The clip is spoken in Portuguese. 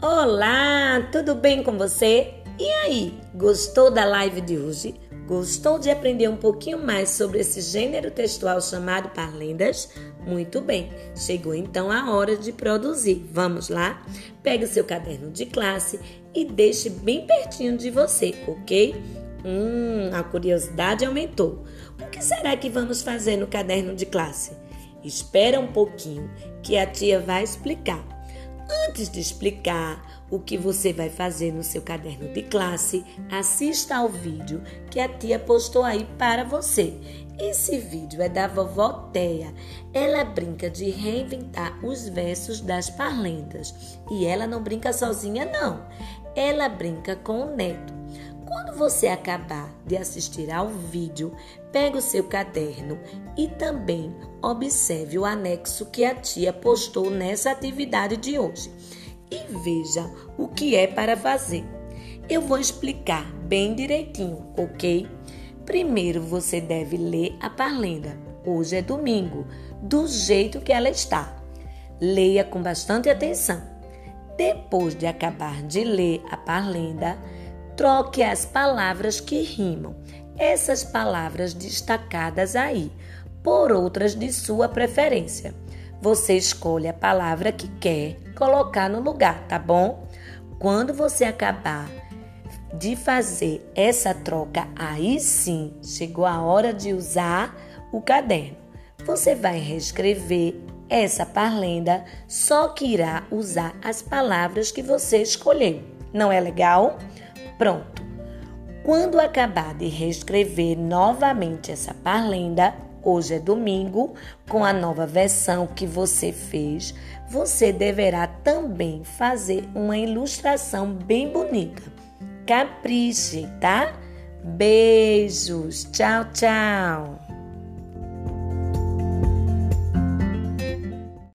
Olá, tudo bem com você? E aí, gostou da live de hoje? Gostou de aprender um pouquinho mais sobre esse gênero textual chamado parlendas? Muito bem, chegou então a hora de produzir. Vamos lá? Pegue seu caderno de classe e deixe bem pertinho de você, ok? Hum, a curiosidade aumentou. O que será que vamos fazer no caderno de classe? Espera um pouquinho que a tia vai explicar. Antes de explicar o que você vai fazer no seu caderno de classe, assista ao vídeo que a tia postou aí para você. Esse vídeo é da vovó Teia. Ela brinca de reinventar os versos das parlendas. E ela não brinca sozinha, não. Ela brinca com o neto. Quando você acabar de assistir ao vídeo, pegue o seu caderno e também observe o anexo que a tia postou nessa atividade de hoje e veja o que é para fazer. Eu vou explicar bem direitinho, ok? Primeiro você deve ler a parlenda. Hoje é domingo, do jeito que ela está. Leia com bastante atenção. Depois de acabar de ler a parlenda, Troque as palavras que rimam, essas palavras destacadas aí, por outras de sua preferência. Você escolhe a palavra que quer colocar no lugar, tá bom? Quando você acabar de fazer essa troca, aí sim chegou a hora de usar o caderno. Você vai reescrever essa parlenda, só que irá usar as palavras que você escolheu. Não é legal? Pronto. Quando acabar de reescrever novamente essa parlenda, hoje é domingo, com a nova versão que você fez, você deverá também fazer uma ilustração bem bonita. Capriche, tá? Beijos. Tchau, tchau.